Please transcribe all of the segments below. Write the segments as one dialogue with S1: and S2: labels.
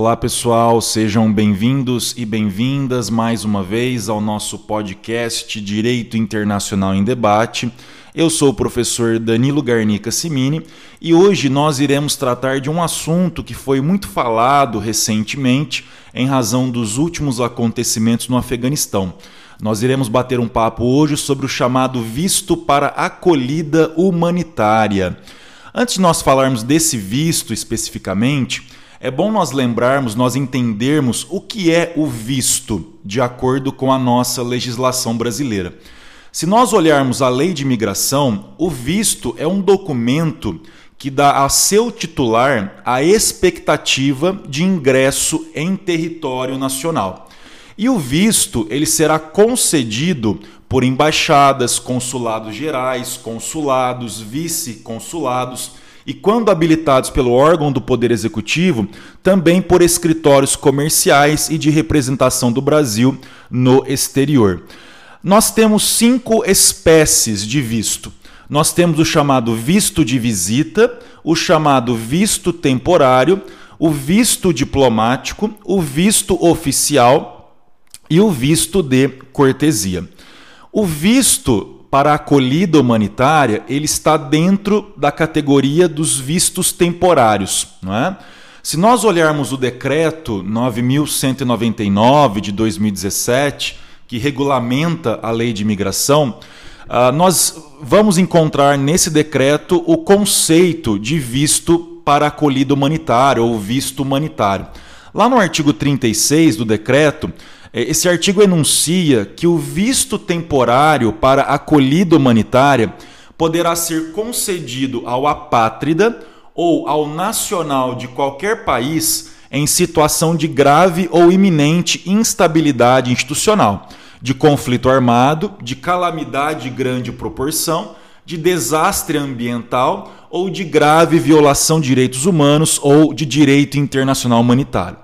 S1: Olá pessoal, sejam bem-vindos e bem-vindas mais uma vez ao nosso podcast Direito Internacional em Debate. Eu sou o professor Danilo Garnica Simini e hoje nós iremos tratar de um assunto que foi muito falado recentemente em razão dos últimos acontecimentos no Afeganistão. Nós iremos bater um papo hoje sobre o chamado visto para acolhida humanitária. Antes de nós falarmos desse visto especificamente, é bom nós lembrarmos, nós entendermos o que é o visto, de acordo com a nossa legislação brasileira. Se nós olharmos a lei de imigração, o visto é um documento que dá a seu titular a expectativa de ingresso em território nacional. E o visto ele será concedido por embaixadas, consulados gerais, consulados, vice-consulados e, quando habilitados pelo órgão do Poder Executivo, também por escritórios comerciais e de representação do Brasil no exterior. Nós temos cinco espécies de visto. Nós temos o chamado visto de visita, o chamado visto temporário, o visto diplomático, o visto oficial e o visto de cortesia. O visto para a acolhida humanitária, ele está dentro da categoria dos vistos temporários. Não é? Se nós olharmos o decreto 9.199 de 2017, que regulamenta a lei de imigração, uh, nós vamos encontrar nesse decreto o conceito de visto para acolhida humanitária ou visto humanitário. Lá no artigo 36 do decreto, esse artigo enuncia que o visto temporário para acolhida humanitária poderá ser concedido ao apátrida ou ao nacional de qualquer país em situação de grave ou iminente instabilidade institucional, de conflito armado, de calamidade de grande proporção, de desastre ambiental ou de grave violação de direitos humanos ou de direito internacional humanitário.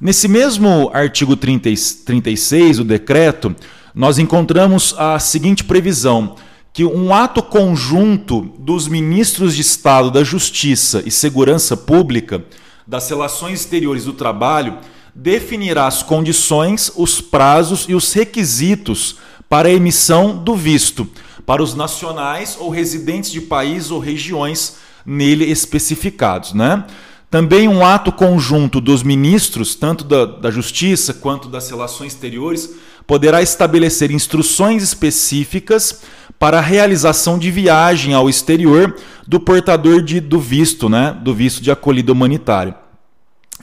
S1: Nesse mesmo artigo 30, 36 do decreto, nós encontramos a seguinte previsão: que um ato conjunto dos ministros de Estado da Justiça e Segurança Pública, das Relações Exteriores do Trabalho, definirá as condições, os prazos e os requisitos para a emissão do visto para os nacionais ou residentes de país ou regiões nele especificados, né? Também um ato conjunto dos ministros, tanto da, da Justiça quanto das Relações Exteriores, poderá estabelecer instruções específicas para a realização de viagem ao exterior do portador de, do visto, né, do visto de acolhida humanitária.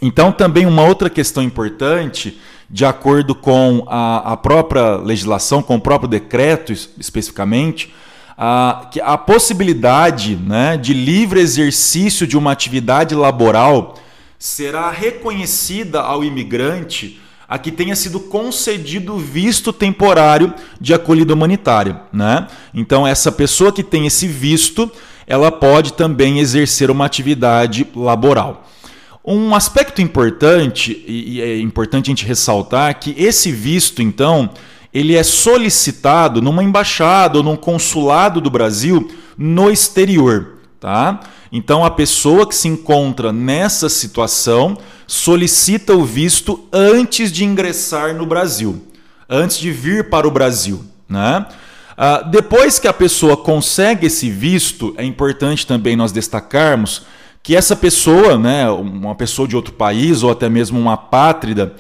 S1: Então, também uma outra questão importante, de acordo com a, a própria legislação, com o próprio decreto especificamente, a, a possibilidade né, de livre exercício de uma atividade laboral será reconhecida ao imigrante a que tenha sido concedido visto temporário de acolhida humanitária. Né? Então, essa pessoa que tem esse visto, ela pode também exercer uma atividade laboral. Um aspecto importante, e é importante a gente ressaltar, que esse visto, então, ele é solicitado numa embaixada ou num consulado do Brasil no exterior, tá? Então a pessoa que se encontra nessa situação solicita o visto antes de ingressar no Brasil, antes de vir para o Brasil, né? Ah, depois que a pessoa consegue esse visto, é importante também nós destacarmos que essa pessoa, né, uma pessoa de outro país ou até mesmo uma pátrida,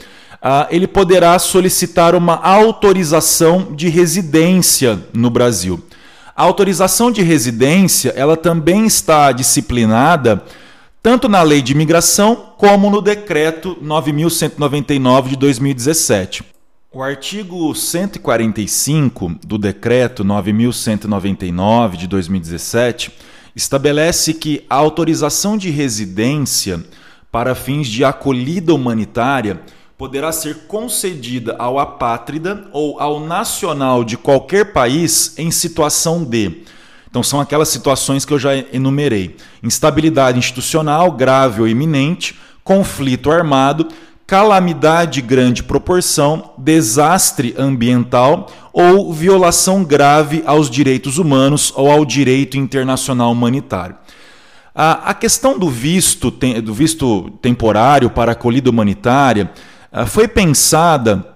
S1: ah, ele poderá solicitar uma autorização de residência no Brasil. A autorização de residência ela também está disciplinada tanto na Lei de Imigração como no Decreto 9.199 de 2017. O artigo 145 do Decreto 9.199 de 2017 estabelece que a autorização de residência para fins de acolhida humanitária poderá ser concedida ao apátrida ou ao nacional de qualquer país em situação de. Então, são aquelas situações que eu já enumerei: instabilidade institucional grave ou iminente, conflito armado, calamidade de grande proporção, desastre ambiental ou violação grave aos direitos humanos ou ao direito internacional humanitário. A, questão do visto, do visto temporário para acolhida humanitária foi pensada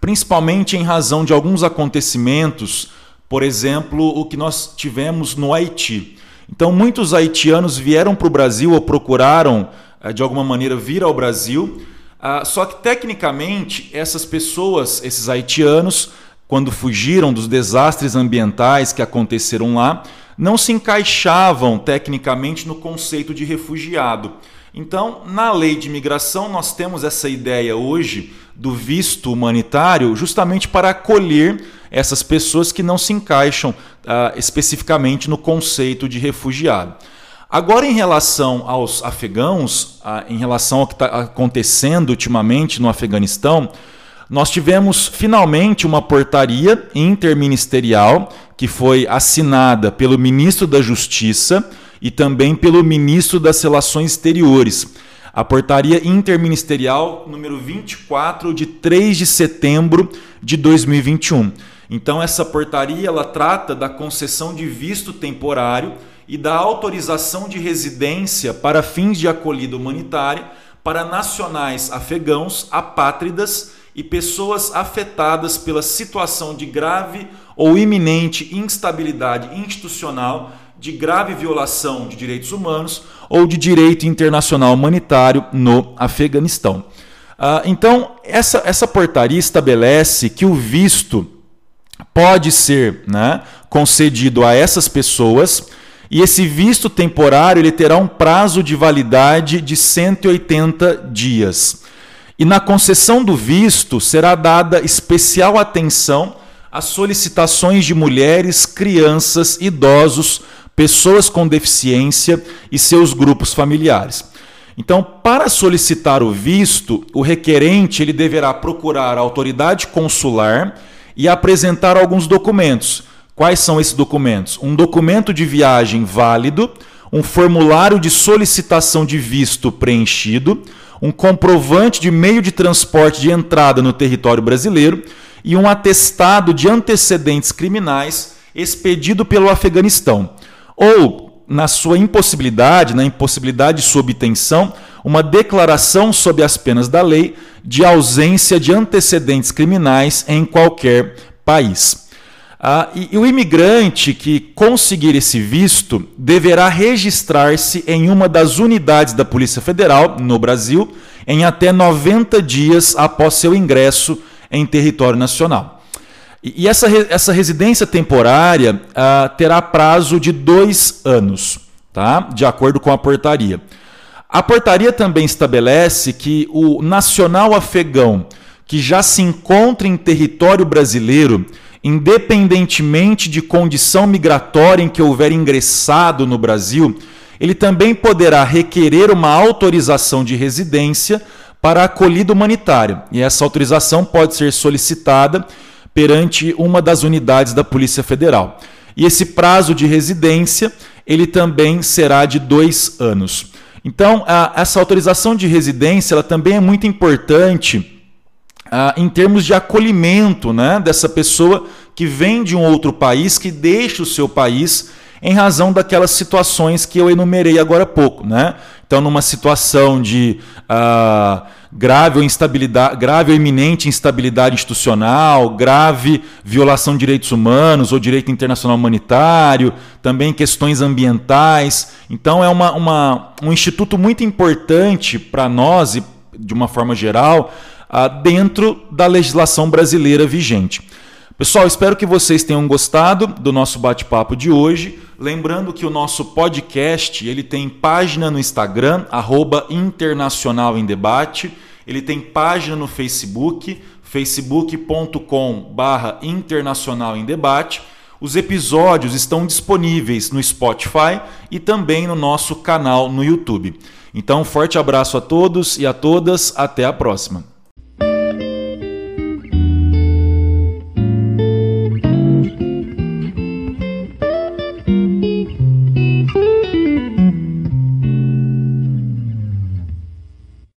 S1: principalmente em razão de alguns acontecimentos, por exemplo, o que nós tivemos no Haiti. Então, muitos haitianos vieram para o Brasil ou procuraram, ah, de alguma maneira, vir ao Brasil. Ah, só que, tecnicamente, essas pessoas, esses haitianos, quando fugiram dos desastres ambientais que aconteceram lá, não se encaixavam tecnicamente no conceito de refugiado. Então, na lei de imigração, nós temos essa ideia hoje do visto humanitário justamente para acolher essas pessoas que não se encaixam uh, especificamente no conceito de refugiado. Agora, em relação aos afegãos, uh, em relação ao que está acontecendo ultimamente no Afeganistão, nós tivemos finalmente uma portaria interministerial que foi assinada pelo ministro da Justiça e também pelo ministro das Relações Exteriores. A portaria interministerial número 24 de 3 de setembro de 2021. Então essa portaria ela trata da concessão de visto temporário e da autorização de residência para fins de acolhida humanitária para nacionais afegãos, apátridas e pessoas afetadas pela situação de grave ou iminente instabilidade institucional, de grave violação de direitos humanos ou de direito internacional humanitário no Afeganistão. Ah, então, essa, essa portaria estabelece que o visto pode ser né, concedido a essas pessoas e esse visto temporário ele terá um prazo de validade de 180 dias. E na concessão do visto será dada especial atenção às solicitações de mulheres, crianças, idosos, pessoas com deficiência e seus grupos familiares. Então, para solicitar o visto, o requerente ele deverá procurar a autoridade consular e apresentar alguns documentos. Quais são esses documentos? Um documento de viagem válido, um formulário de solicitação de visto preenchido, um comprovante de meio de transporte de entrada no território brasileiro e um atestado de antecedentes criminais expedido pelo Afeganistão. Ou, na sua impossibilidade, na impossibilidade de sua obtenção, uma declaração sob as penas da lei de ausência de antecedentes criminais em qualquer país. Ah, e, e, o imigrante que conseguir esse visto deverá registrar-se em uma das unidades da Polícia Federal no Brasil em até 90 dias após seu ingresso em território nacional. E, e essa, essa residência temporária ah, terá prazo de dois anos, tá? de acordo com a portaria. A portaria também estabelece que o nacional afegão que já se encontra em território brasileiro independentemente de condição migratória em que houver ingressado no Brasil, ele também poderá requerer uma autorização de residência para acolhida humanitária. E essa autorização pode ser solicitada perante uma das unidades da Polícia Federal. E esse prazo de residência ele também será de dois anos. Então, a, essa autorização de residência ela também é muito importante ah, em termos de acolhimento né, dessa pessoa que vem de um outro país, que deixa o seu país em razão daquelas situações que eu enumerei agora há pouco. Né? Então, numa situação de ah, grave, ou instabilidade, grave ou iminente instabilidade institucional, grave violação de direitos humanos ou direito internacional humanitário, também questões ambientais. Então, é uma, uma um instituto muito importante para nós e de uma forma geral ah, dentro da legislação brasileira vigente. Pessoal, espero que vocês tenham gostado do nosso bate-papo de hoje. Lembrando que o nosso podcast ele tem página no Instagram, arroba Internacional em Debate. Ele tem página no Facebook, facebook.com barra Internacional em Debate. Os episódios estão disponíveis no Spotify e também no nosso canal no YouTube. Então, forte abraço a todos e a todas. Até a próxima.